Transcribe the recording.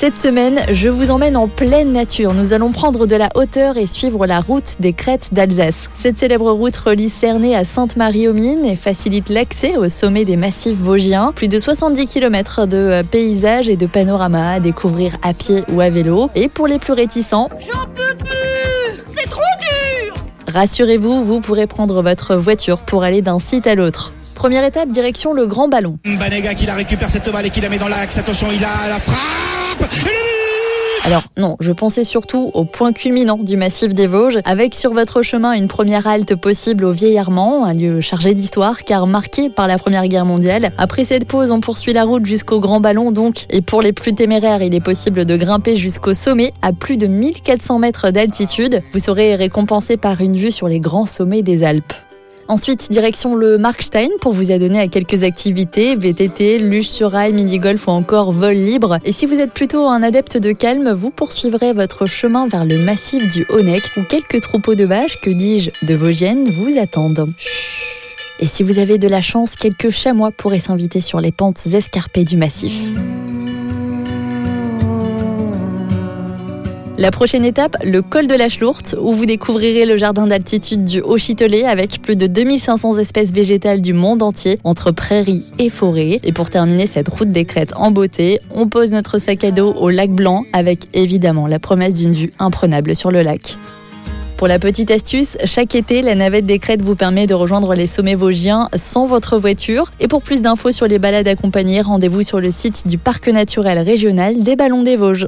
Cette semaine, je vous emmène en pleine nature. Nous allons prendre de la hauteur et suivre la route des crêtes d'Alsace. Cette célèbre route relie Cernay à Sainte-Marie-aux-Mines et facilite l'accès au sommet des massifs vosgiens. Plus de 70 km de paysages et de panoramas à découvrir à pied ou à vélo. Et pour les plus réticents, J'en peux plus C'est trop dur rassurez-vous, vous pourrez prendre votre voiture pour aller d'un site à l'autre. Première étape, direction le Grand Ballon. Banega qui la récupère cette balle et qui la met dans l'axe. Attention, il a la frappe Alors non, je pensais surtout au point culminant du massif des Vosges, avec sur votre chemin une première halte possible au Vieil Armand, un lieu chargé d'histoire car marqué par la Première Guerre mondiale. Après cette pause, on poursuit la route jusqu'au Grand Ballon donc, et pour les plus téméraires, il est possible de grimper jusqu'au sommet à plus de 1400 mètres d'altitude. Vous serez récompensé par une vue sur les grands sommets des Alpes. Ensuite, direction le Markstein pour vous adonner à quelques activités, VTT, luge sur rail, mini-golf ou encore vol libre. Et si vous êtes plutôt un adepte de calme, vous poursuivrez votre chemin vers le massif du Honeck où quelques troupeaux de vaches, que dis-je, de Vosgiennes vous attendent. Et si vous avez de la chance, quelques chamois pourraient s'inviter sur les pentes escarpées du massif. La prochaine étape, le col de la Schlourte, où vous découvrirez le jardin d'altitude du Haut-Châtelet avec plus de 2500 espèces végétales du monde entier, entre prairies et forêts. Et pour terminer cette route des crêtes en beauté, on pose notre sac à dos au lac Blanc avec évidemment la promesse d'une vue imprenable sur le lac. Pour la petite astuce, chaque été, la navette des crêtes vous permet de rejoindre les sommets vosgiens sans votre voiture. Et pour plus d'infos sur les balades accompagnées, rendez-vous sur le site du Parc naturel régional des Ballons des Vosges.